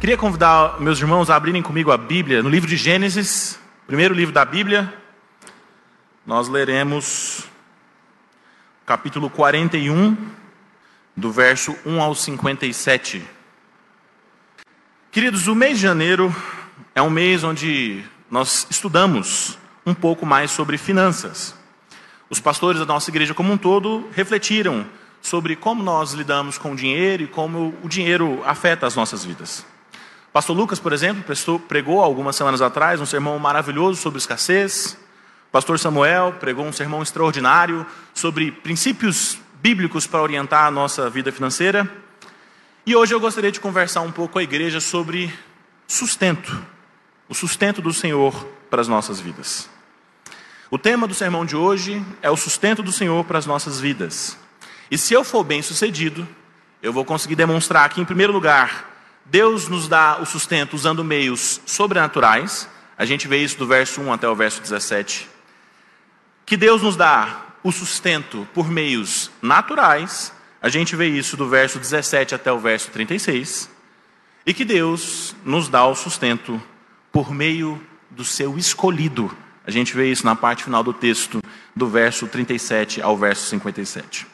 Queria convidar meus irmãos a abrirem comigo a Bíblia no livro de Gênesis, primeiro livro da Bíblia. Nós leremos capítulo 41, do verso 1 ao 57. Queridos, o mês de janeiro é um mês onde nós estudamos um pouco mais sobre finanças. Os pastores da nossa igreja como um todo refletiram sobre como nós lidamos com o dinheiro e como o dinheiro afeta as nossas vidas. Pastor Lucas, por exemplo, pregou algumas semanas atrás um sermão maravilhoso sobre escassez. Pastor Samuel pregou um sermão extraordinário sobre princípios bíblicos para orientar a nossa vida financeira. E hoje eu gostaria de conversar um pouco com a igreja sobre sustento, o sustento do Senhor para as nossas vidas. O tema do sermão de hoje é o sustento do Senhor para as nossas vidas. E se eu for bem sucedido, eu vou conseguir demonstrar que, em primeiro lugar, Deus nos dá o sustento usando meios sobrenaturais. A gente vê isso do verso 1 até o verso 17. Que Deus nos dá o sustento por meios naturais. A gente vê isso do verso 17 até o verso 36. E que Deus nos dá o sustento por meio do seu escolhido. A gente vê isso na parte final do texto, do verso 37 ao verso 57.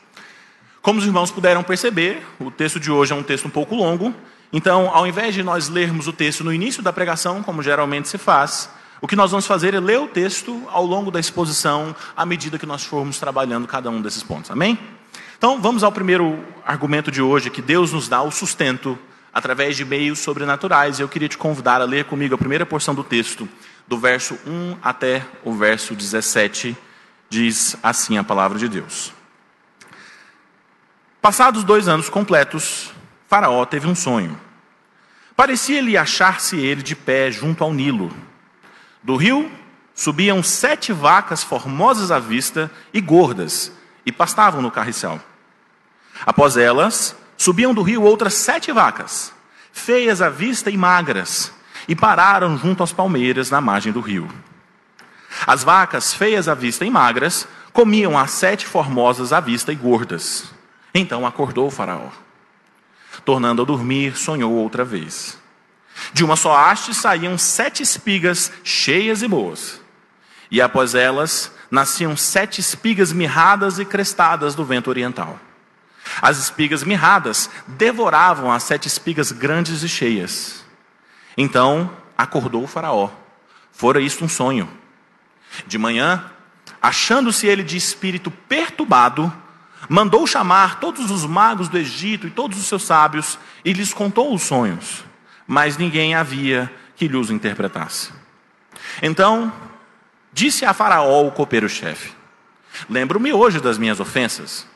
Como os irmãos puderam perceber, o texto de hoje é um texto um pouco longo, então, ao invés de nós lermos o texto no início da pregação, como geralmente se faz, o que nós vamos fazer é ler o texto ao longo da exposição, à medida que nós formos trabalhando cada um desses pontos. Amém? Então, vamos ao primeiro argumento de hoje, que Deus nos dá o sustento através de meios sobrenaturais. E eu queria te convidar a ler comigo a primeira porção do texto, do verso 1 até o verso 17. Diz assim a palavra de Deus. Passados dois anos completos, Faraó teve um sonho. Parecia-lhe achar-se ele de pé junto ao Nilo. Do rio subiam sete vacas formosas à vista e gordas, e pastavam no carriçal. Após elas, subiam do rio outras sete vacas, feias à vista e magras, e pararam junto às palmeiras na margem do rio. As vacas, feias à vista e magras, comiam as sete formosas à vista e gordas. Então acordou o Faraó. Tornando a dormir, sonhou outra vez. De uma só haste saíam sete espigas cheias e boas. E após elas nasciam sete espigas mirradas e crestadas do vento oriental. As espigas mirradas devoravam as sete espigas grandes e cheias. Então acordou o Faraó. Fora isto um sonho. De manhã, achando-se ele de espírito perturbado, mandou chamar todos os magos do Egito e todos os seus sábios e lhes contou os sonhos, mas ninguém havia que lhe os interpretasse. Então, disse a Faraó o copeiro-chefe: Lembro-me hoje das minhas ofensas.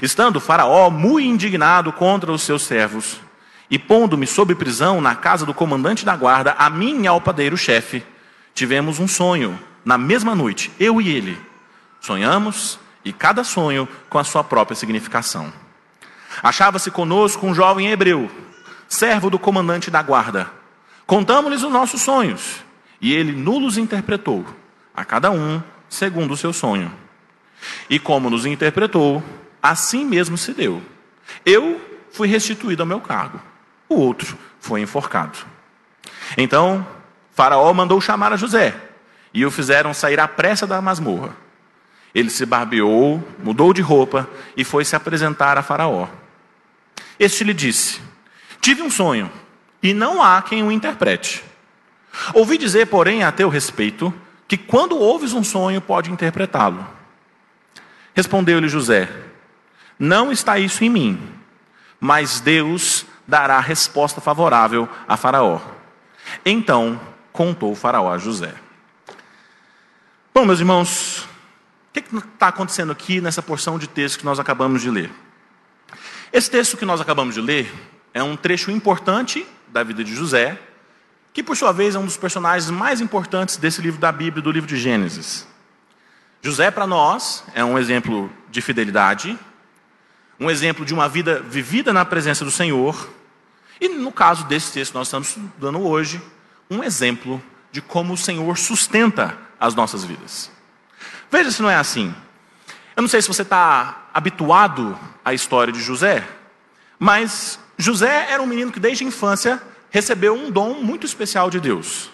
Estando Faraó muito indignado contra os seus servos, e pondo-me sob prisão na casa do comandante da guarda, a mim e ao padeiro-chefe, tivemos um sonho na mesma noite, eu e ele. Sonhamos e cada sonho com a sua própria significação. Achava-se conosco um jovem hebreu, servo do comandante da guarda. Contamos-lhes os nossos sonhos, e ele nulos interpretou, a cada um segundo o seu sonho. E como nos interpretou, assim mesmo se deu. Eu fui restituído ao meu cargo, o outro foi enforcado. Então, Faraó mandou chamar a José, e o fizeram sair à pressa da masmorra. Ele se barbeou, mudou de roupa e foi se apresentar a Faraó. Este lhe disse: Tive um sonho, e não há quem o interprete. Ouvi dizer, porém, a teu respeito, que quando ouves um sonho, pode interpretá-lo. Respondeu-lhe José: Não está isso em mim, mas Deus dará resposta favorável a Faraó. Então contou Faraó a José. Bom, meus irmãos, o que está acontecendo aqui nessa porção de texto que nós acabamos de ler? Esse texto que nós acabamos de ler é um trecho importante da vida de José, que por sua vez é um dos personagens mais importantes desse livro da Bíblia, do livro de Gênesis. José, para nós, é um exemplo de fidelidade, um exemplo de uma vida vivida na presença do Senhor, e no caso desse texto que nós estamos estudando hoje, um exemplo de como o Senhor sustenta as nossas vidas. Veja se não é assim. Eu não sei se você está habituado à história de José, mas José era um menino que desde a infância recebeu um dom muito especial de Deus.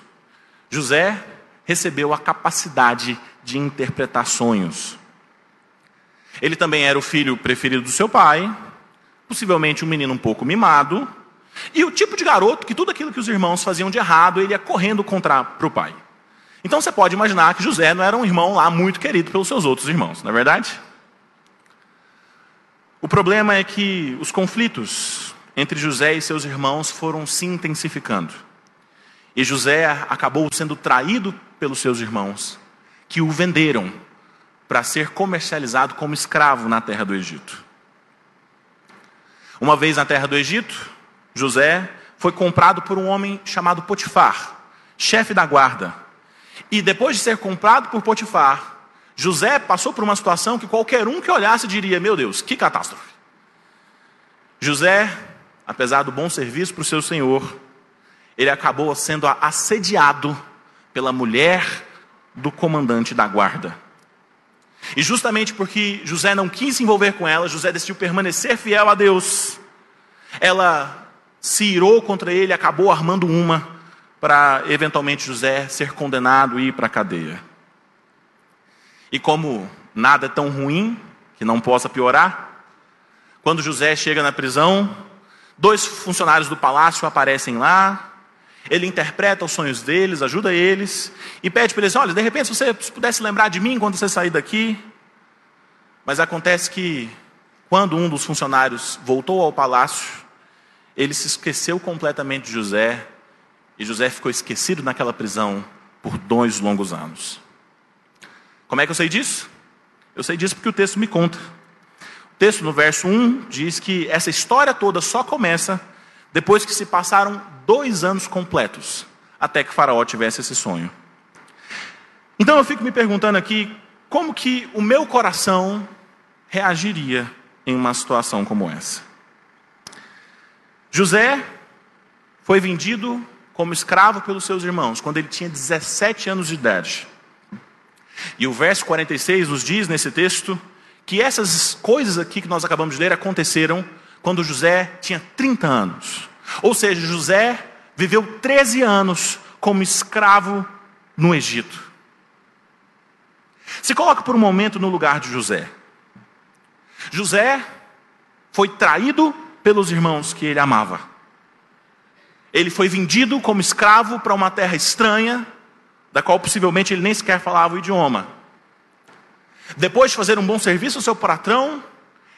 José recebeu a capacidade de interpretar sonhos. Ele também era o filho preferido do seu pai, possivelmente um menino um pouco mimado, e o tipo de garoto que tudo aquilo que os irmãos faziam de errado, ele ia correndo contra para o pai. Então você pode imaginar que José não era um irmão lá muito querido pelos seus outros irmãos, não é verdade? O problema é que os conflitos entre José e seus irmãos foram se intensificando. E José acabou sendo traído pelos seus irmãos, que o venderam para ser comercializado como escravo na terra do Egito. Uma vez na terra do Egito, José foi comprado por um homem chamado Potifar, chefe da guarda. E depois de ser comprado por Potifar, José passou por uma situação que qualquer um que olhasse diria: Meu Deus, que catástrofe. José, apesar do bom serviço para o seu senhor, ele acabou sendo assediado pela mulher do comandante da guarda. E justamente porque José não quis se envolver com ela, José decidiu permanecer fiel a Deus. Ela se irou contra ele, acabou armando uma para eventualmente José ser condenado e ir para a cadeia. E como nada é tão ruim que não possa piorar, quando José chega na prisão, dois funcionários do palácio aparecem lá, ele interpreta os sonhos deles, ajuda eles e pede para eles: olha, de repente, se você pudesse lembrar de mim quando você sair daqui. Mas acontece que, quando um dos funcionários voltou ao palácio, ele se esqueceu completamente de José e José ficou esquecido naquela prisão por dois longos anos. Como é que eu sei disso? Eu sei disso porque o texto me conta. O texto no verso 1 diz que essa história toda só começa depois que se passaram dois anos completos até que Faraó tivesse esse sonho. Então eu fico me perguntando aqui como que o meu coração reagiria em uma situação como essa. José foi vendido como escravo pelos seus irmãos quando ele tinha 17 anos de idade. E o verso 46 nos diz nesse texto que essas coisas aqui que nós acabamos de ler aconteceram quando José tinha 30 anos. Ou seja, José viveu 13 anos como escravo no Egito. Se coloca por um momento no lugar de José. José foi traído pelos irmãos que ele amava. Ele foi vendido como escravo para uma terra estranha, da qual possivelmente ele nem sequer falava o idioma. Depois de fazer um bom serviço ao seu patrão,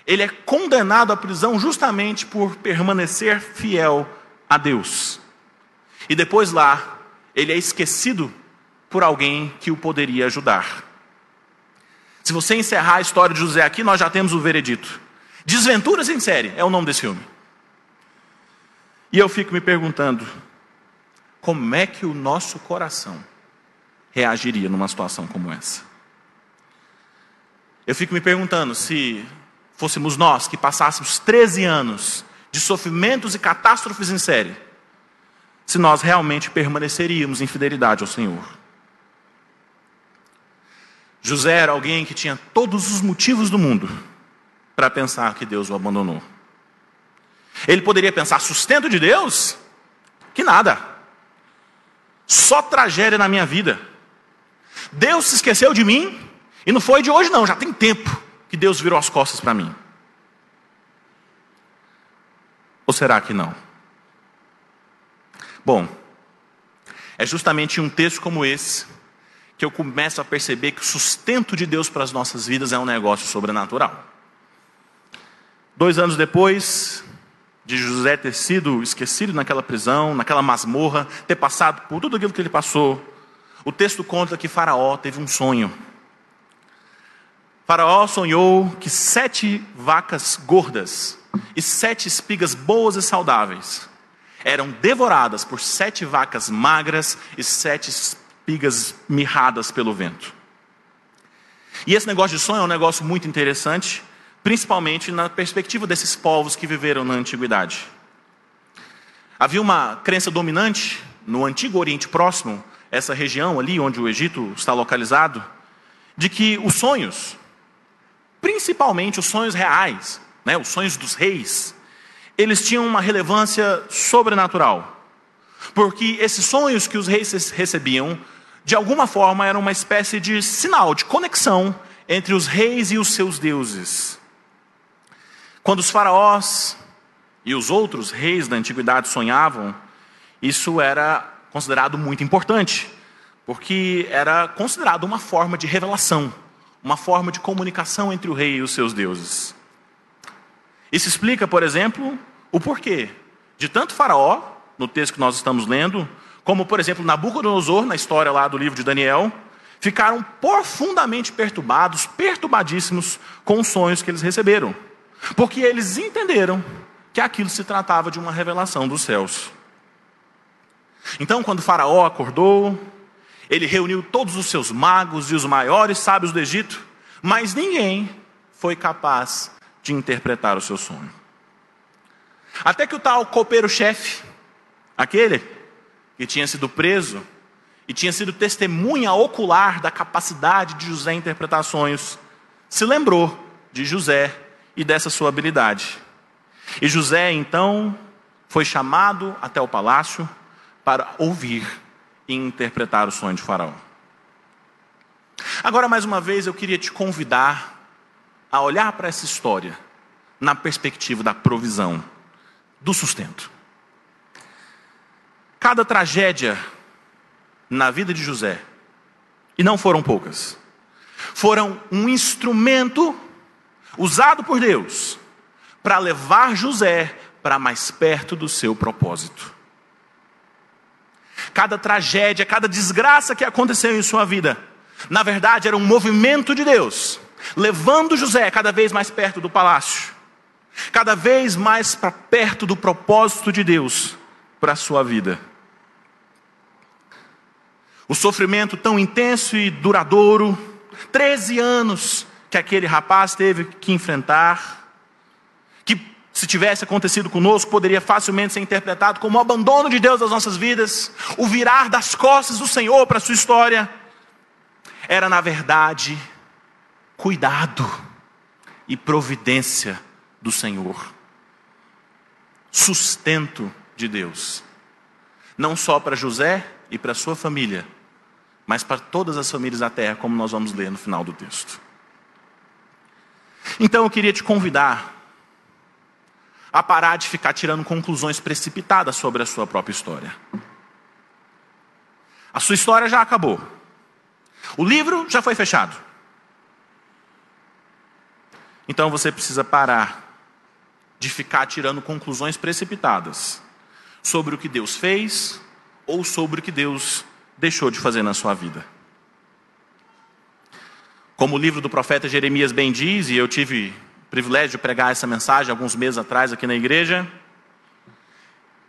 ele é condenado à prisão justamente por permanecer fiel a Deus. E depois lá, ele é esquecido por alguém que o poderia ajudar. Se você encerrar a história de José aqui, nós já temos o veredito. Desventuras em série é o nome desse filme. E eu fico me perguntando, como é que o nosso coração reagiria numa situação como essa? Eu fico me perguntando se fôssemos nós que passássemos 13 anos de sofrimentos e catástrofes em série, se nós realmente permaneceríamos em fidelidade ao Senhor. José era alguém que tinha todos os motivos do mundo para pensar que Deus o abandonou. Ele poderia pensar: sustento de Deus? Que nada. Só tragédia na minha vida. Deus se esqueceu de mim e não foi de hoje, não, já tem tempo que Deus virou as costas para mim. Ou será que não? Bom, é justamente em um texto como esse que eu começo a perceber que o sustento de Deus para as nossas vidas é um negócio sobrenatural. Dois anos depois de José ter sido esquecido naquela prisão, naquela masmorra, ter passado por tudo aquilo que ele passou, o texto conta que Faraó teve um sonho. Faraó sonhou que sete vacas gordas e sete espigas boas e saudáveis eram devoradas por sete vacas magras e sete espigas mirradas pelo vento. E esse negócio de sonho é um negócio muito interessante, principalmente na perspectiva desses povos que viveram na antiguidade. Havia uma crença dominante no antigo Oriente Próximo, essa região ali onde o Egito está localizado, de que os sonhos principalmente os sonhos reais, né, os sonhos dos reis, eles tinham uma relevância sobrenatural. Porque esses sonhos que os reis recebiam, de alguma forma, eram uma espécie de sinal, de conexão entre os reis e os seus deuses. Quando os faraós e os outros reis da antiguidade sonhavam, isso era considerado muito importante, porque era considerado uma forma de revelação, uma forma de comunicação entre o rei e os seus deuses. Isso explica, por exemplo, o porquê de tanto Faraó, no texto que nós estamos lendo, como, por exemplo, Nabucodonosor, na história lá do livro de Daniel, ficaram profundamente perturbados, perturbadíssimos com os sonhos que eles receberam, porque eles entenderam que aquilo se tratava de uma revelação dos céus. Então, quando Faraó acordou, ele reuniu todos os seus magos e os maiores sábios do Egito, mas ninguém foi capaz de interpretar o seu sonho. Até que o tal copeiro-chefe, aquele que tinha sido preso e tinha sido testemunha ocular da capacidade de José interpretar sonhos, se lembrou de José e dessa sua habilidade. E José, então, foi chamado até o palácio para ouvir e interpretar o sonho de Faraó. Agora, mais uma vez, eu queria te convidar a olhar para essa história na perspectiva da provisão do sustento. Cada tragédia na vida de José, e não foram poucas, foram um instrumento usado por Deus para levar José para mais perto do seu propósito. Cada tragédia, cada desgraça que aconteceu em sua vida, na verdade era um movimento de Deus, levando José cada vez mais perto do palácio cada vez mais para perto do propósito de Deus para a sua vida. O sofrimento tão intenso e duradouro, 13 anos que aquele rapaz teve que enfrentar, que se tivesse acontecido conosco, poderia facilmente ser interpretado como o abandono de Deus das nossas vidas, o virar das costas do Senhor para a sua história, era na verdade cuidado e providência do Senhor, sustento de Deus, não só para José e para sua família, mas para todas as famílias da terra, como nós vamos ler no final do texto. Então eu queria te convidar a parar de ficar tirando conclusões precipitadas sobre a sua própria história. A sua história já acabou. O livro já foi fechado. Então você precisa parar de ficar tirando conclusões precipitadas sobre o que Deus fez ou sobre o que Deus deixou de fazer na sua vida. Como o livro do profeta Jeremias bem diz, e eu tive o privilégio de pregar essa mensagem alguns meses atrás aqui na igreja,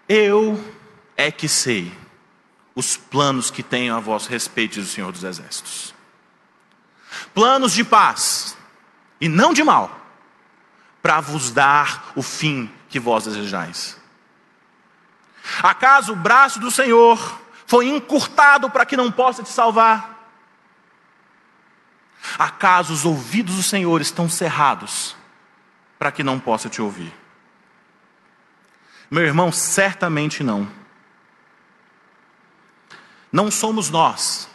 eu é que sei os planos que tenho a vosso respeito, diz o Senhor dos Exércitos. Planos de paz e não de mal, para vos dar o fim que vós desejais. Acaso o braço do Senhor foi encurtado para que não possa te salvar? Acaso os ouvidos do Senhor estão cerrados para que não possa te ouvir? Meu irmão, certamente não. Não somos nós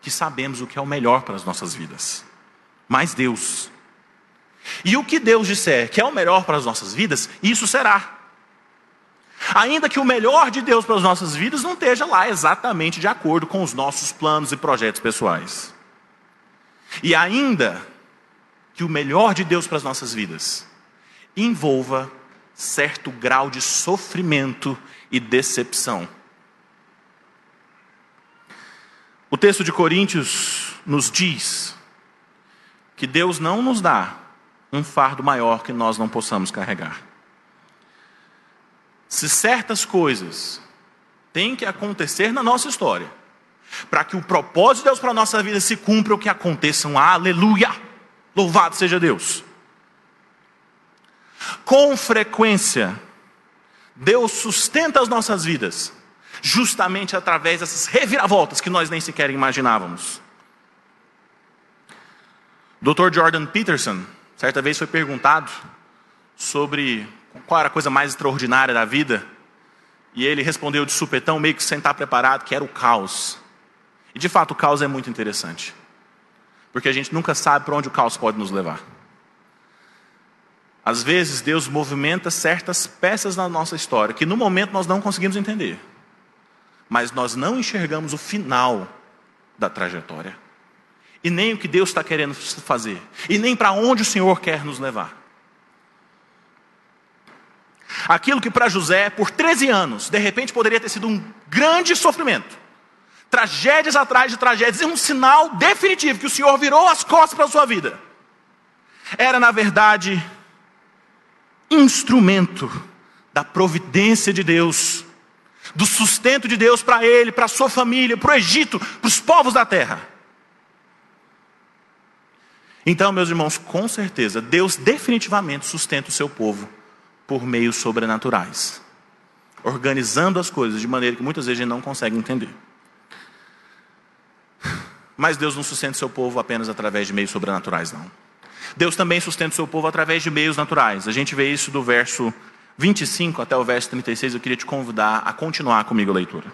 que sabemos o que é o melhor para as nossas vidas, mas Deus. E o que Deus disser que é o melhor para as nossas vidas, isso será. Ainda que o melhor de Deus para as nossas vidas não esteja lá exatamente de acordo com os nossos planos e projetos pessoais. E ainda que o melhor de Deus para as nossas vidas envolva certo grau de sofrimento e decepção. O texto de Coríntios nos diz que Deus não nos dá um fardo maior que nós não possamos carregar. Se certas coisas têm que acontecer na nossa história, para que o propósito de Deus para a nossa vida se cumpra, o que aconteçam, aleluia! Louvado seja Deus. Com frequência, Deus sustenta as nossas vidas, justamente através dessas reviravoltas que nós nem sequer imaginávamos. Dr. Jordan Peterson, Certa vez foi perguntado sobre qual era a coisa mais extraordinária da vida. E ele respondeu de supetão, meio que sem estar preparado, que era o caos. E de fato, o caos é muito interessante. Porque a gente nunca sabe para onde o caos pode nos levar. Às vezes, Deus movimenta certas peças na nossa história que no momento nós não conseguimos entender. Mas nós não enxergamos o final da trajetória. E nem o que Deus está querendo fazer. E nem para onde o Senhor quer nos levar. Aquilo que para José, por 13 anos, de repente poderia ter sido um grande sofrimento. Tragédias atrás de tragédias, e um sinal definitivo que o Senhor virou as costas para a sua vida. Era, na verdade, instrumento da providência de Deus, do sustento de Deus para ele, para a sua família, para o Egito, para os povos da terra. Então, meus irmãos, com certeza, Deus definitivamente sustenta o seu povo por meios sobrenaturais, organizando as coisas de maneira que muitas vezes a gente não consegue entender. Mas Deus não sustenta o seu povo apenas através de meios sobrenaturais, não. Deus também sustenta o seu povo através de meios naturais. A gente vê isso do verso 25 até o verso 36. Eu queria te convidar a continuar comigo a leitura.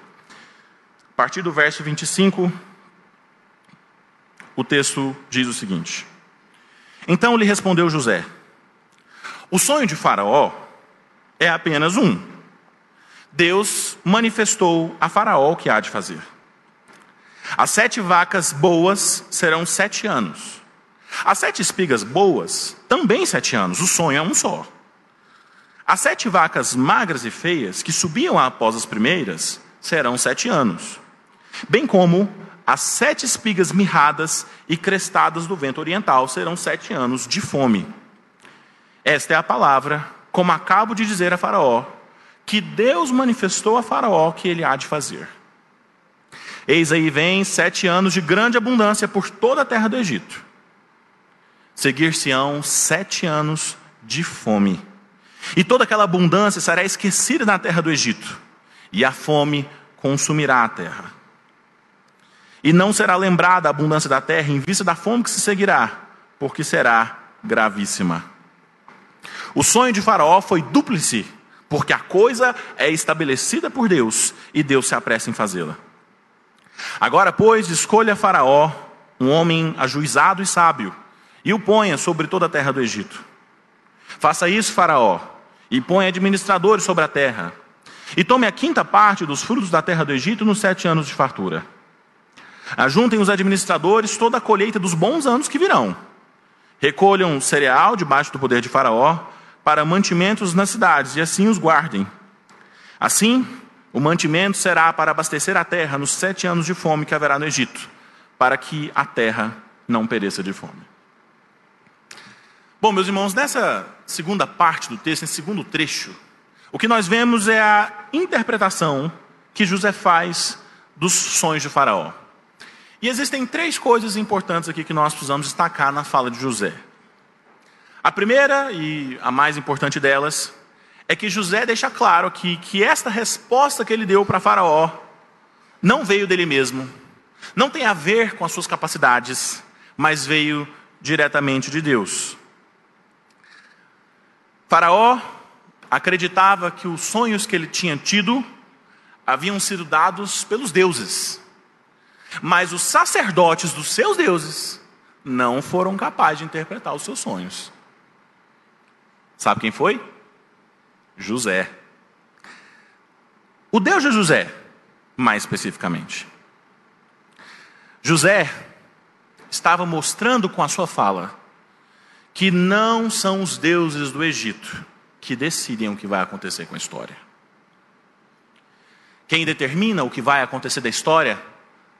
A partir do verso 25, o texto diz o seguinte: Então lhe respondeu José: O sonho de Faraó é apenas um. Deus manifestou a Faraó o que há de fazer. As sete vacas boas serão sete anos as sete espigas boas, também sete anos, o sonho é um só. As sete vacas magras e feias, que subiam após as primeiras, serão sete anos. Bem como as sete espigas mirradas e crestadas do vento oriental serão sete anos de fome. Esta é a palavra, como acabo de dizer a Faraó, que Deus manifestou a Faraó que ele há de fazer. Eis aí vem sete anos de grande abundância por toda a terra do Egito seguir-se-ão sete anos de fome. E toda aquela abundância será esquecida na terra do Egito, e a fome consumirá a terra. E não será lembrada a abundância da terra em vista da fome que se seguirá, porque será gravíssima. O sonho de Faraó foi dúplice, porque a coisa é estabelecida por Deus e Deus se apressa em fazê-la. Agora, pois, escolha Faraó, um homem ajuizado e sábio, e o ponha sobre toda a terra do Egito. Faça isso, Faraó, e ponha administradores sobre a terra. E tome a quinta parte dos frutos da terra do Egito nos sete anos de fartura. Ajuntem os administradores toda a colheita dos bons anos que virão. Recolham cereal debaixo do poder de Faraó para mantimentos nas cidades, e assim os guardem. Assim, o mantimento será para abastecer a terra nos sete anos de fome que haverá no Egito, para que a terra não pereça de fome. Bom, meus irmãos, nessa segunda parte do texto, nesse segundo trecho, o que nós vemos é a interpretação que José faz dos sonhos de Faraó. E existem três coisas importantes aqui que nós precisamos destacar na fala de José. A primeira e a mais importante delas é que José deixa claro aqui que esta resposta que ele deu para Faraó não veio dele mesmo, não tem a ver com as suas capacidades, mas veio diretamente de Deus. Faraó acreditava que os sonhos que ele tinha tido haviam sido dados pelos deuses. Mas os sacerdotes dos seus deuses não foram capazes de interpretar os seus sonhos. Sabe quem foi? José. O Deus de José, mais especificamente. José estava mostrando com a sua fala que não são os deuses do Egito que decidem o que vai acontecer com a história. Quem determina o que vai acontecer da história,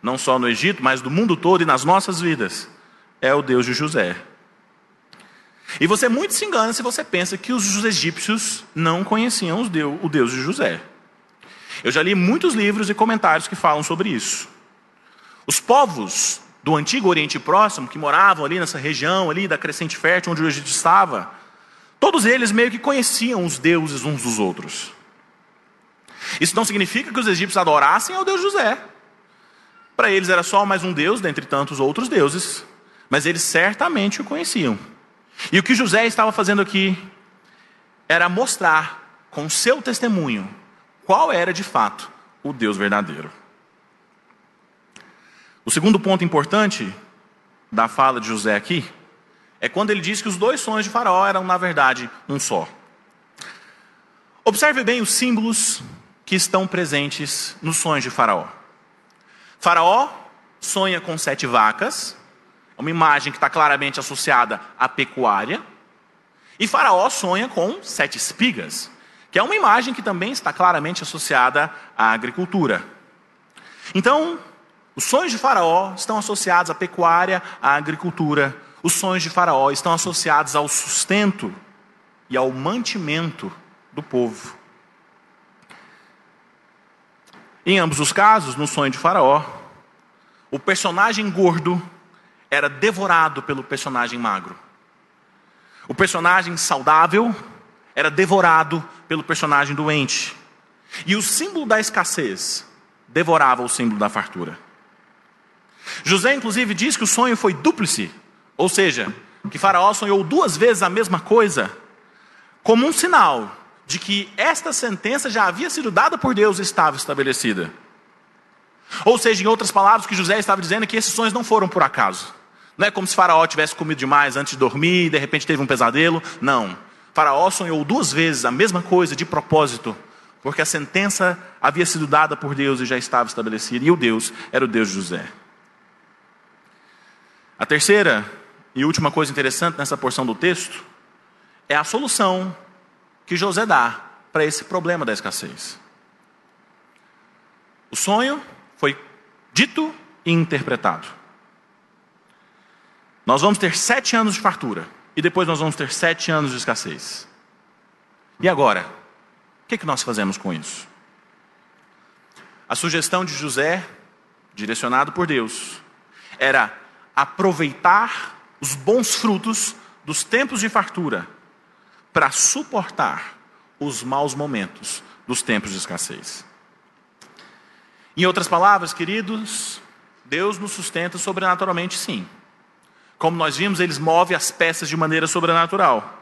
não só no Egito, mas do mundo todo e nas nossas vidas, é o Deus de José. E você muito se engana se você pensa que os egípcios não conheciam o Deus de José. Eu já li muitos livros e comentários que falam sobre isso. Os povos do antigo Oriente Próximo, que moravam ali nessa região ali da crescente fértil onde o Egito estava, todos eles meio que conheciam os deuses uns dos outros. Isso não significa que os egípcios adorassem ao Deus José. Para eles era só mais um deus dentre tantos outros deuses, mas eles certamente o conheciam. E o que José estava fazendo aqui era mostrar com seu testemunho qual era de fato o Deus verdadeiro. O segundo ponto importante da fala de José aqui é quando ele diz que os dois sonhos de Faraó eram, na verdade, um só. Observe bem os símbolos que estão presentes nos sonhos de Faraó. Faraó sonha com sete vacas, uma imagem que está claramente associada à pecuária. E Faraó sonha com sete espigas, que é uma imagem que também está claramente associada à agricultura. Então, os sonhos de Faraó estão associados à pecuária, à agricultura. Os sonhos de Faraó estão associados ao sustento e ao mantimento do povo. Em ambos os casos, no sonho de Faraó, o personagem gordo era devorado pelo personagem magro. O personagem saudável era devorado pelo personagem doente. E o símbolo da escassez devorava o símbolo da fartura. José, inclusive, diz que o sonho foi dúplice, ou seja, que Faraó sonhou duas vezes a mesma coisa, como um sinal de que esta sentença já havia sido dada por Deus e estava estabelecida. Ou seja, em outras palavras, o que José estava dizendo é que esses sonhos não foram por acaso. Não é como se Faraó tivesse comido demais antes de dormir e de repente teve um pesadelo. Não. Faraó sonhou duas vezes a mesma coisa de propósito, porque a sentença havia sido dada por Deus e já estava estabelecida, e o Deus era o Deus de José. A terceira e última coisa interessante nessa porção do texto é a solução que José dá para esse problema da escassez. O sonho foi dito e interpretado. Nós vamos ter sete anos de fartura e depois nós vamos ter sete anos de escassez. E agora? O que, é que nós fazemos com isso? A sugestão de José, direcionado por Deus, era aproveitar os bons frutos dos tempos de fartura para suportar os maus momentos dos tempos de escassez. Em outras palavras, queridos, Deus nos sustenta sobrenaturalmente, sim. Como nós vimos, Ele move as peças de maneira sobrenatural.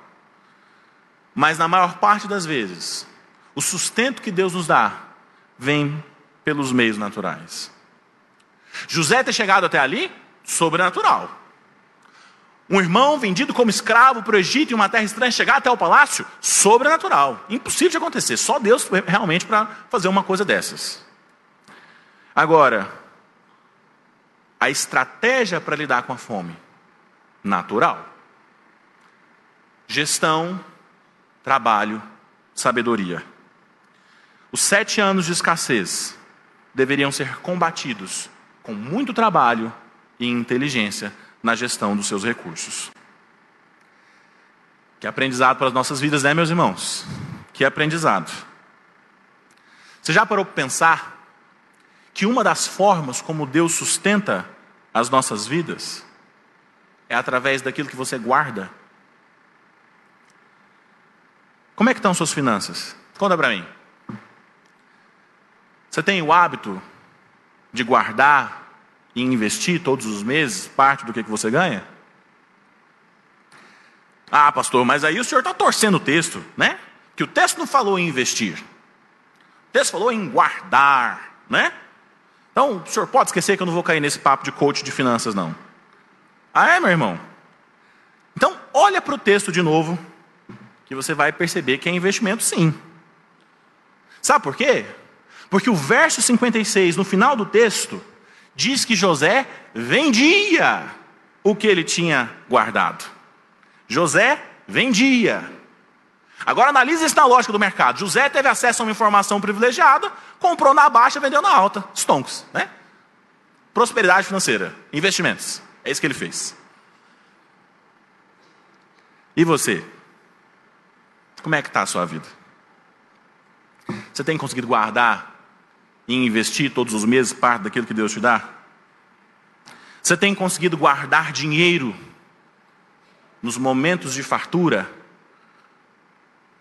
Mas na maior parte das vezes, o sustento que Deus nos dá vem pelos meios naturais. José ter chegado até ali, sobrenatural. Um irmão vendido como escravo para o Egito em uma terra estranha chegar até o palácio, sobrenatural. Impossível de acontecer, só Deus realmente para fazer uma coisa dessas. Agora, a estratégia para lidar com a fome, natural. Gestão, trabalho, sabedoria. Os sete anos de escassez deveriam ser combatidos com muito trabalho e inteligência na gestão dos seus recursos. Que aprendizado para as nossas vidas, né, meus irmãos? Que aprendizado. Você já parou para pensar que uma das formas como Deus sustenta as nossas vidas é através daquilo que você guarda? Como é que estão suas finanças? Conta para mim. Você tem o hábito de guardar e investir todos os meses parte do que, que você ganha? Ah, pastor, mas aí o senhor está torcendo o texto, né? Que o texto não falou em investir. O texto falou em guardar, né? Então, o senhor pode esquecer que eu não vou cair nesse papo de coach de finanças, não. Ah, é, meu irmão? Então, olha para o texto de novo, que você vai perceber que é investimento sim. Sabe por quê? Porque o verso 56, no final do texto, diz que José vendia o que ele tinha guardado. José vendia. Agora analise isso na lógica do mercado. José teve acesso a uma informação privilegiada, comprou na baixa, vendeu na alta. Stonks, né? Prosperidade financeira, investimentos. É isso que ele fez. E você? Como é que está a sua vida? Você tem conseguido guardar e investir todos os meses parte daquilo que Deus te dá? Você tem conseguido guardar dinheiro nos momentos de fartura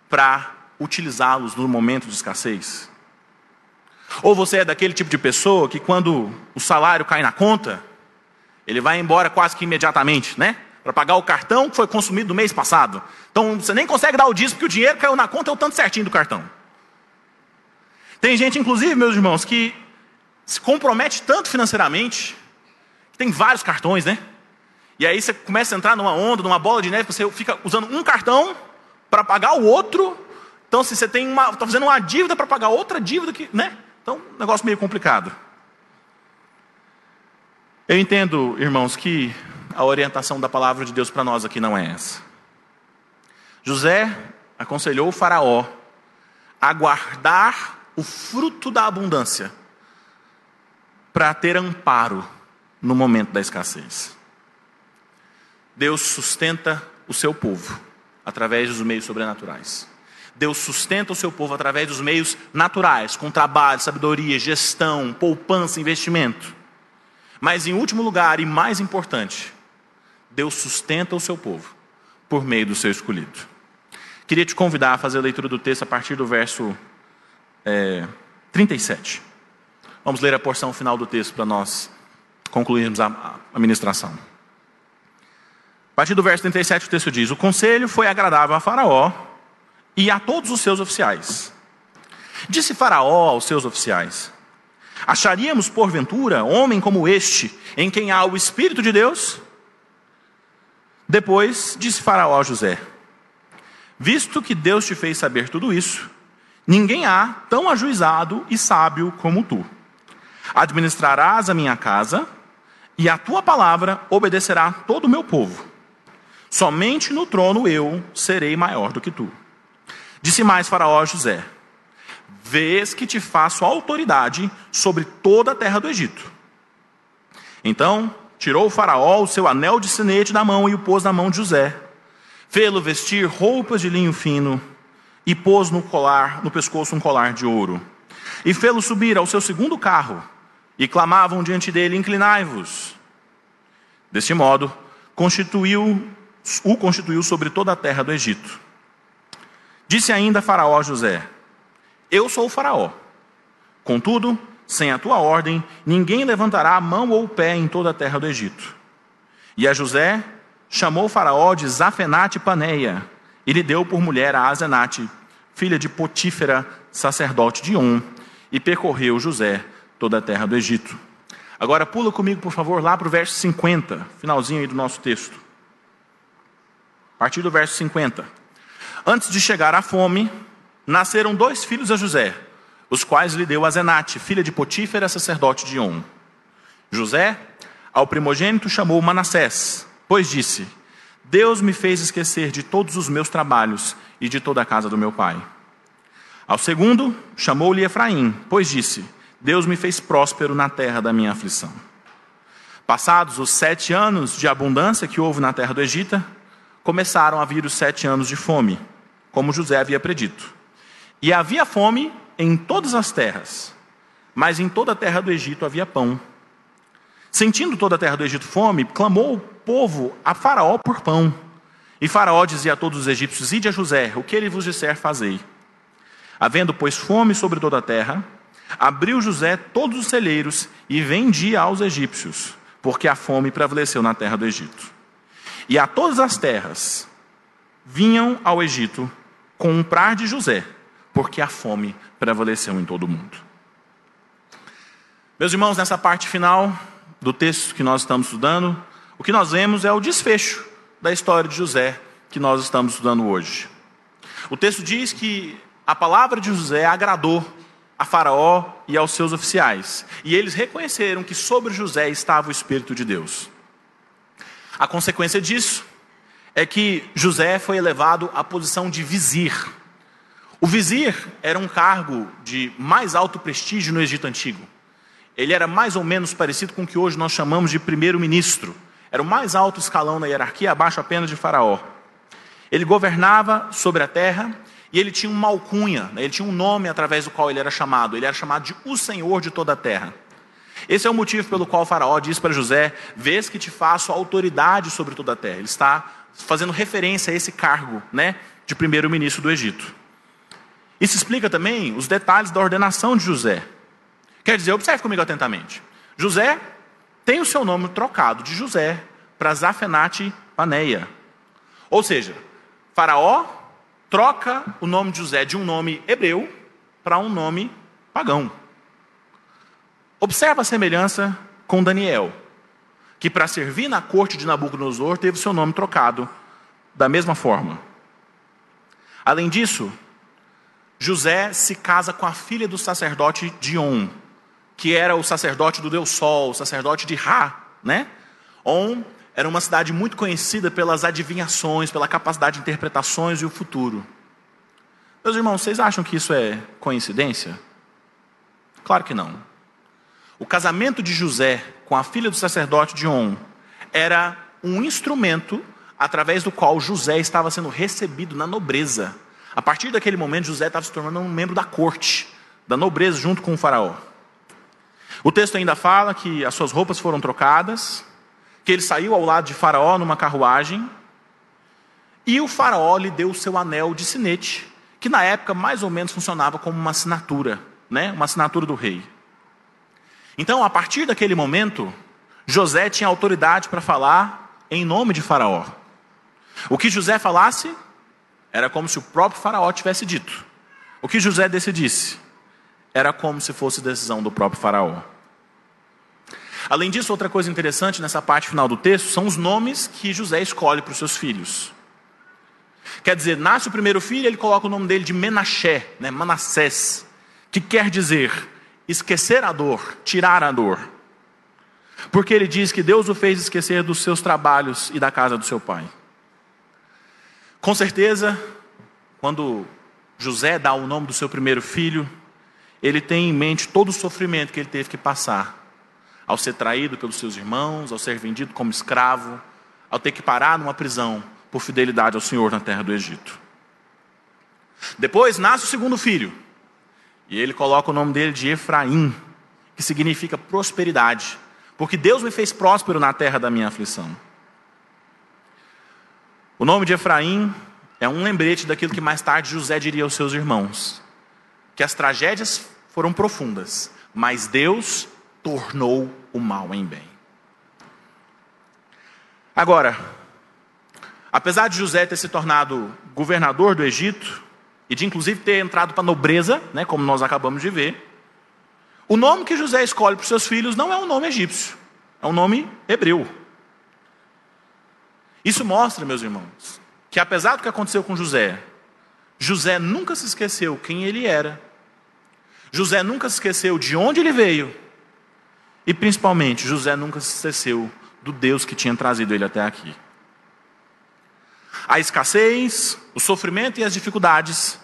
para utilizá-los no momento de escassez? Ou você é daquele tipo de pessoa que quando o salário cai na conta, ele vai embora quase que imediatamente, né? Para pagar o cartão que foi consumido no mês passado. Então você nem consegue dar o dízimo porque o dinheiro caiu na conta é o tanto certinho do cartão. Tem gente, inclusive, meus irmãos, que se compromete tanto financeiramente, que tem vários cartões, né? E aí você começa a entrar numa onda, numa bola de neve, você fica usando um cartão para pagar o outro. Então, se você tem uma, está fazendo uma dívida para pagar outra dívida, que, né? Então, um negócio meio complicado. Eu entendo, irmãos, que a orientação da palavra de Deus para nós aqui não é essa. José aconselhou o Faraó a guardar o fruto da abundância para ter amparo no momento da escassez. Deus sustenta o seu povo através dos meios sobrenaturais. Deus sustenta o seu povo através dos meios naturais, com trabalho, sabedoria, gestão, poupança, investimento. Mas em último lugar e mais importante, Deus sustenta o seu povo por meio do seu escolhido. Queria te convidar a fazer a leitura do texto a partir do verso é, 37. Vamos ler a porção final do texto para nós concluirmos a, a ministração. A partir do verso 37, o texto diz: O conselho foi agradável a Faraó e a todos os seus oficiais. Disse Faraó aos seus oficiais: Acharíamos, porventura, homem como este, em quem há o Espírito de Deus? Depois disse Faraó a José: Visto que Deus te fez saber tudo isso, ninguém há tão ajuizado e sábio como tu. Administrarás a minha casa, e a tua palavra obedecerá todo o meu povo. Somente no trono eu serei maior do que tu. Disse mais Faraó a José: Vês que te faço autoridade sobre toda a terra do Egito. Então tirou o Faraó o seu anel de sinete da mão e o pôs na mão de José. Fê-lo vestir roupas de linho fino e pôs no colar, no pescoço um colar de ouro. E fê-lo subir ao seu segundo carro. E clamavam diante dele: Inclinai-vos. Deste modo, constituiu o constituiu sobre toda a terra do Egito. Disse ainda Faraó a José: Eu sou o Faraó. Contudo, sem a tua ordem, ninguém levantará a mão ou o pé em toda a terra do Egito. E a José chamou Faraó de Zafenate Paneia, e lhe deu por mulher a Azenate, filha de Potífera, sacerdote de On, e percorreu José toda a terra do Egito. Agora pula comigo, por favor, lá para o verso 50, finalzinho aí do nosso texto. A partir do verso 50. Antes de chegar à fome, nasceram dois filhos a José, os quais lhe deu a Zenate, filha de Potífera, sacerdote de On. José, ao primogênito, chamou Manassés, pois disse: Deus me fez esquecer de todos os meus trabalhos e de toda a casa do meu pai. Ao segundo, chamou-lhe Efraim, pois disse: Deus me fez próspero na terra da minha aflição. Passados os sete anos de abundância que houve na terra do Egito, começaram a vir os sete anos de fome, como José havia predito. E havia fome em todas as terras, mas em toda a terra do Egito havia pão. Sentindo toda a terra do Egito fome, clamou o povo a Faraó por pão. E Faraó dizia a todos os egípcios: Ide a José, o que ele vos disser, fazei. Havendo, pois, fome sobre toda a terra, abriu José todos os celeiros e vendia aos egípcios, porque a fome prevaleceu na terra do Egito. E a todas as terras vinham ao Egito comprar de José, porque a fome prevaleceu em todo o mundo. Meus irmãos, nessa parte final do texto que nós estamos estudando, o que nós vemos é o desfecho da história de José que nós estamos estudando hoje. O texto diz que a palavra de José agradou a Faraó e aos seus oficiais, e eles reconheceram que sobre José estava o Espírito de Deus. A consequência disso é que José foi elevado à posição de vizir. O vizir era um cargo de mais alto prestígio no Egito Antigo. Ele era mais ou menos parecido com o que hoje nós chamamos de primeiro-ministro. Era o mais alto escalão na hierarquia, abaixo apenas de Faraó. Ele governava sobre a terra e ele tinha uma alcunha, né? ele tinha um nome através do qual ele era chamado. Ele era chamado de o Senhor de toda a terra. Esse é o motivo pelo qual Faraó diz para José: Vês que te faço autoridade sobre toda a terra. Ele está fazendo referência a esse cargo né, de primeiro-ministro do Egito. Isso explica também os detalhes da ordenação de José. Quer dizer, observe comigo atentamente. José tem o seu nome trocado de José para Zafenate Paneia. Ou seja, Faraó troca o nome de José de um nome hebreu para um nome pagão. Observa a semelhança com Daniel, que para servir na corte de Nabucodonosor teve seu nome trocado da mesma forma. Além disso, José se casa com a filha do sacerdote Dion, que era o sacerdote do Deus Sol, o sacerdote de Ra, né? On era uma cidade muito conhecida pelas adivinhações, pela capacidade de interpretações e o futuro. Meus irmãos, vocês acham que isso é coincidência? Claro que não. O casamento de José com a filha do sacerdote Dion era um instrumento através do qual José estava sendo recebido na nobreza. A partir daquele momento, José estava se tornando um membro da corte, da nobreza, junto com o faraó. O texto ainda fala que as suas roupas foram trocadas, que ele saiu ao lado de Faraó numa carruagem, e o Faraó lhe deu o seu anel de sinete, que na época mais ou menos funcionava como uma assinatura, né? uma assinatura do rei. Então, a partir daquele momento, José tinha autoridade para falar em nome de Faraó. O que José falasse era como se o próprio Faraó tivesse dito. O que José decidisse era como se fosse decisão do próprio Faraó. Além disso, outra coisa interessante nessa parte final do texto são os nomes que José escolhe para os seus filhos. Quer dizer, nasce o primeiro filho, ele coloca o nome dele de Menaché, né, Manassés, que quer dizer esquecer a dor, tirar a dor. Porque ele diz que Deus o fez esquecer dos seus trabalhos e da casa do seu pai. Com certeza, quando José dá o nome do seu primeiro filho, ele tem em mente todo o sofrimento que ele teve que passar ao ser traído pelos seus irmãos, ao ser vendido como escravo, ao ter que parar numa prisão por fidelidade ao Senhor na terra do Egito. Depois nasce o segundo filho, e ele coloca o nome dele de Efraim, que significa prosperidade, porque Deus me fez próspero na terra da minha aflição. O nome de Efraim é um lembrete daquilo que mais tarde José diria aos seus irmãos: que as tragédias foram profundas, mas Deus tornou o mal em bem. Agora, apesar de José ter se tornado governador do Egito, e de inclusive ter entrado para a nobreza, né, como nós acabamos de ver, o nome que José escolhe para os seus filhos não é um nome egípcio, é um nome hebreu. Isso mostra, meus irmãos, que apesar do que aconteceu com José, José nunca se esqueceu quem ele era, José nunca se esqueceu de onde ele veio e principalmente, José nunca se esqueceu do Deus que tinha trazido ele até aqui. A escassez, o sofrimento e as dificuldades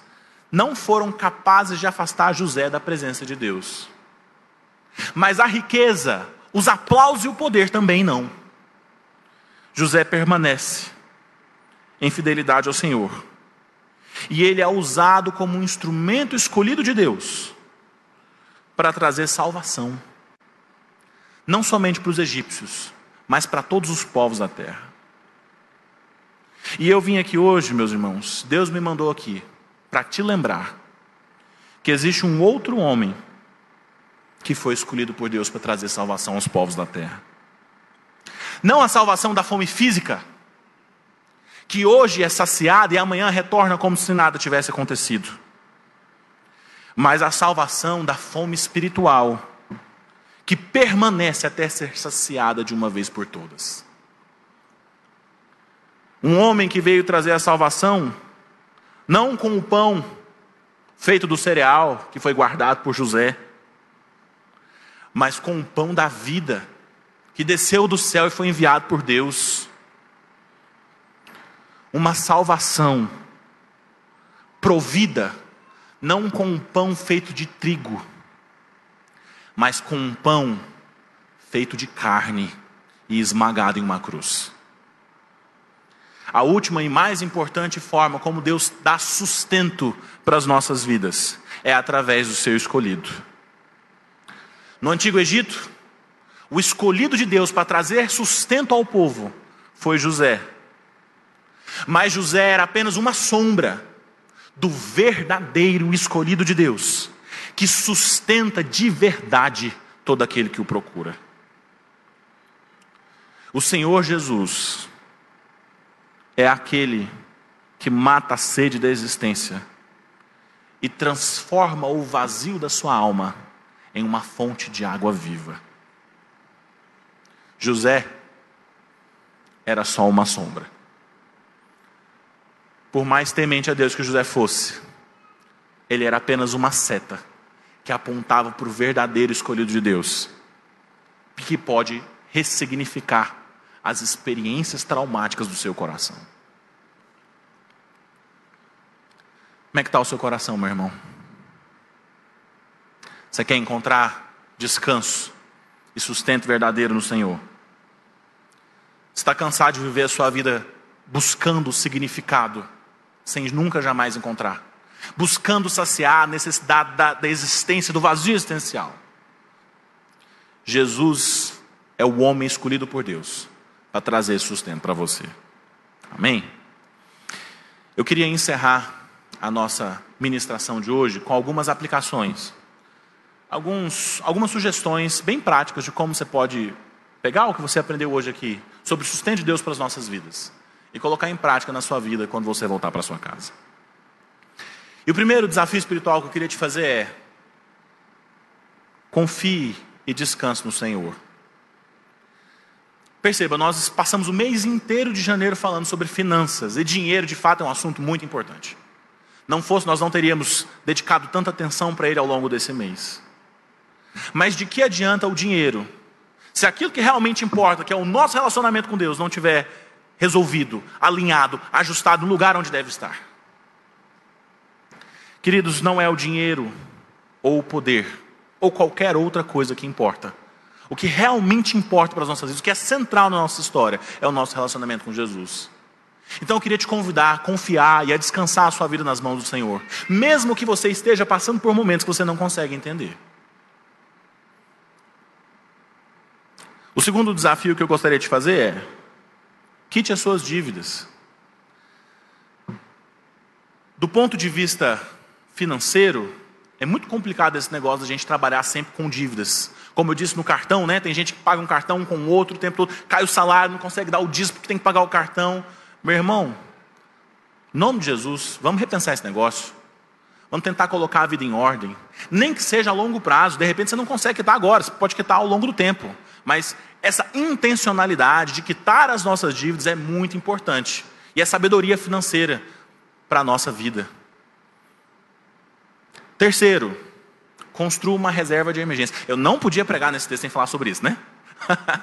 não foram capazes de afastar José da presença de Deus. Mas a riqueza, os aplausos e o poder também não. José permanece em fidelidade ao Senhor. E ele é usado como um instrumento escolhido de Deus para trazer salvação não somente para os egípcios, mas para todos os povos da terra. E eu vim aqui hoje, meus irmãos, Deus me mandou aqui para te lembrar que existe um outro homem que foi escolhido por Deus para trazer salvação aos povos da terra. Não a salvação da fome física, que hoje é saciada e amanhã retorna como se nada tivesse acontecido, mas a salvação da fome espiritual que permanece até ser saciada de uma vez por todas. Um homem que veio trazer a salvação, não com o pão feito do cereal que foi guardado por José, mas com o pão da vida que desceu do céu e foi enviado por Deus. Uma salvação provida não com um pão feito de trigo, mas com um pão feito de carne e esmagado em uma cruz. A última e mais importante forma como Deus dá sustento para as nossas vidas é através do seu escolhido. No antigo Egito, o escolhido de Deus para trazer sustento ao povo foi José. Mas José era apenas uma sombra do verdadeiro escolhido de Deus, que sustenta de verdade todo aquele que o procura. O Senhor Jesus é aquele que mata a sede da existência e transforma o vazio da sua alma em uma fonte de água viva. José era só uma sombra. Por mais temente a Deus que José fosse, ele era apenas uma seta que apontava para o verdadeiro escolhido de Deus, que pode ressignificar as experiências traumáticas do seu coração. Como é que está o seu coração, meu irmão? Você quer encontrar descanso e sustento verdadeiro no Senhor? Está cansado de viver a sua vida buscando significado, sem nunca jamais encontrar? Buscando saciar a necessidade da, da existência, do vazio existencial. Jesus é o homem escolhido por Deus para trazer sustento para você. Amém? Eu queria encerrar a nossa ministração de hoje com algumas aplicações, alguns, algumas sugestões bem práticas de como você pode pegar o que você aprendeu hoje aqui sobre o sustento de Deus para as nossas vidas e colocar em prática na sua vida quando você voltar para sua casa. E o primeiro desafio espiritual que eu queria te fazer é: confie e descanse no Senhor. Perceba, nós passamos o mês inteiro de janeiro falando sobre finanças, e dinheiro de fato é um assunto muito importante. Não fosse, nós não teríamos dedicado tanta atenção para ele ao longo desse mês. Mas de que adianta o dinheiro se aquilo que realmente importa, que é o nosso relacionamento com Deus, não tiver resolvido, alinhado, ajustado no lugar onde deve estar? Queridos, não é o dinheiro ou o poder ou qualquer outra coisa que importa. O que realmente importa para as nossas vidas, o que é central na nossa história, é o nosso relacionamento com Jesus. Então eu queria te convidar a confiar e a descansar a sua vida nas mãos do Senhor, mesmo que você esteja passando por momentos que você não consegue entender. O segundo desafio que eu gostaria de fazer é: quite as suas dívidas. Do ponto de vista financeiro, é muito complicado esse negócio de a gente trabalhar sempre com dívidas. Como eu disse no cartão, né? Tem gente que paga um cartão com outro o tempo todo, cai o salário, não consegue dar o dízimo porque tem que pagar o cartão. Meu irmão, em nome de Jesus, vamos repensar esse negócio. Vamos tentar colocar a vida em ordem. Nem que seja a longo prazo. De repente você não consegue quitar agora, você pode quitar ao longo do tempo. Mas essa intencionalidade de quitar as nossas dívidas é muito importante. E é sabedoria financeira para a nossa vida. Terceiro, construa uma reserva de emergência. Eu não podia pregar nesse texto sem falar sobre isso, né?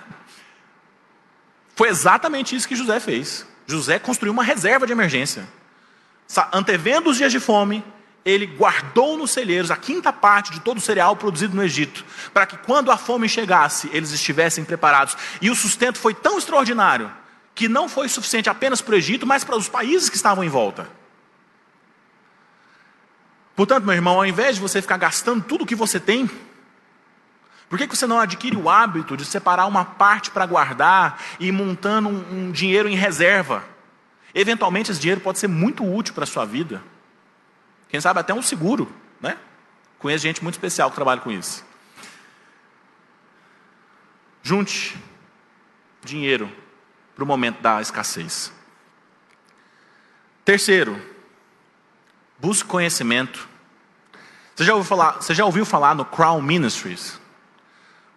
Foi exatamente isso que José fez. José construiu uma reserva de emergência. Antevendo os dias de fome, ele guardou nos celeiros a quinta parte de todo o cereal produzido no Egito, para que quando a fome chegasse, eles estivessem preparados. E o sustento foi tão extraordinário que não foi suficiente apenas para o Egito, mas para os países que estavam em volta. Portanto, meu irmão, ao invés de você ficar gastando tudo o que você tem, por que você não adquire o hábito de separar uma parte para guardar e ir montando um, um dinheiro em reserva? Eventualmente, esse dinheiro pode ser muito útil para a sua vida. Quem sabe até um seguro, né? Conheço gente muito especial que trabalha com isso. Junte dinheiro para o momento da escassez. Terceiro, busque conhecimento. Você já ouviu falar, você já ouviu falar no Crown Ministries?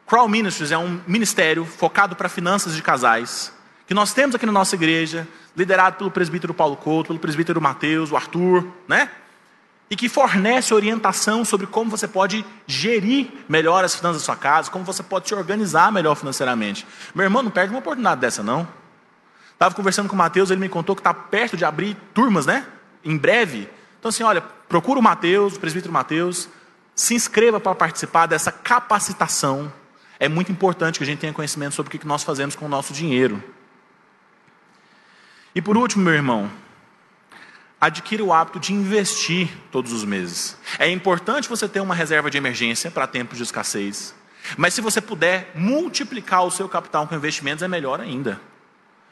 Crown Ministries é um ministério focado para finanças de casais, que nós temos aqui na nossa igreja, liderado pelo presbítero Paulo Couto, pelo presbítero Mateus, o Arthur, né? E que fornece orientação sobre como você pode gerir melhor as finanças da sua casa, como você pode se organizar melhor financeiramente. Meu irmão, não perde uma oportunidade dessa, não. Estava conversando com o Mateus, ele me contou que está perto de abrir turmas, né? Em breve. Então, assim, olha, procura o Mateus, o presbítero Mateus, se inscreva para participar dessa capacitação é muito importante que a gente tenha conhecimento sobre o que nós fazemos com o nosso dinheiro. E por último, meu irmão, adquira o hábito de investir todos os meses. É importante você ter uma reserva de emergência para tempos de escassez. Mas se você puder multiplicar o seu capital com investimentos, é melhor ainda.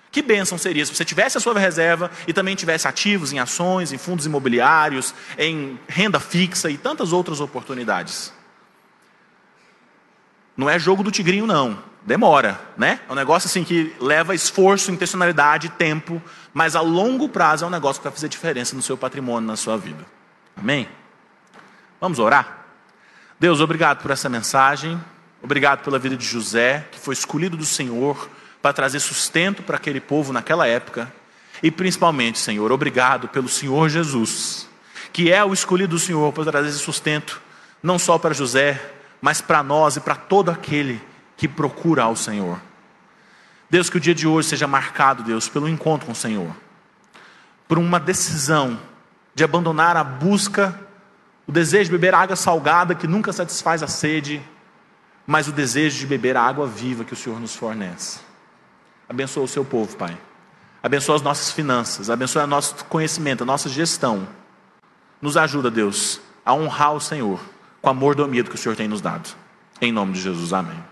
Que bênção seria se você tivesse a sua reserva e também tivesse ativos em ações, em fundos imobiliários, em renda fixa e tantas outras oportunidades. Não é jogo do tigrinho, não. Demora, né? É um negócio assim que leva esforço, intencionalidade, tempo, mas a longo prazo é um negócio que vai fazer diferença no seu patrimônio, na sua vida. Amém? Vamos orar? Deus, obrigado por essa mensagem. Obrigado pela vida de José, que foi escolhido do Senhor para trazer sustento para aquele povo naquela época. E principalmente, Senhor, obrigado pelo Senhor Jesus, que é o escolhido do Senhor para trazer sustento, não só para José, mas para nós e para todo aquele que procura ao Senhor. Deus, que o dia de hoje seja marcado, Deus, pelo encontro com o Senhor, por uma decisão de abandonar a busca, o desejo de beber água salgada que nunca satisfaz a sede, mas o desejo de beber a água viva que o Senhor nos fornece. Abençoa o seu povo, Pai. Abençoa as nossas finanças, abençoa o nosso conhecimento, a nossa gestão. Nos ajuda, Deus, a honrar o Senhor com a mordomia que o Senhor tem nos dado. Em nome de Jesus, amém.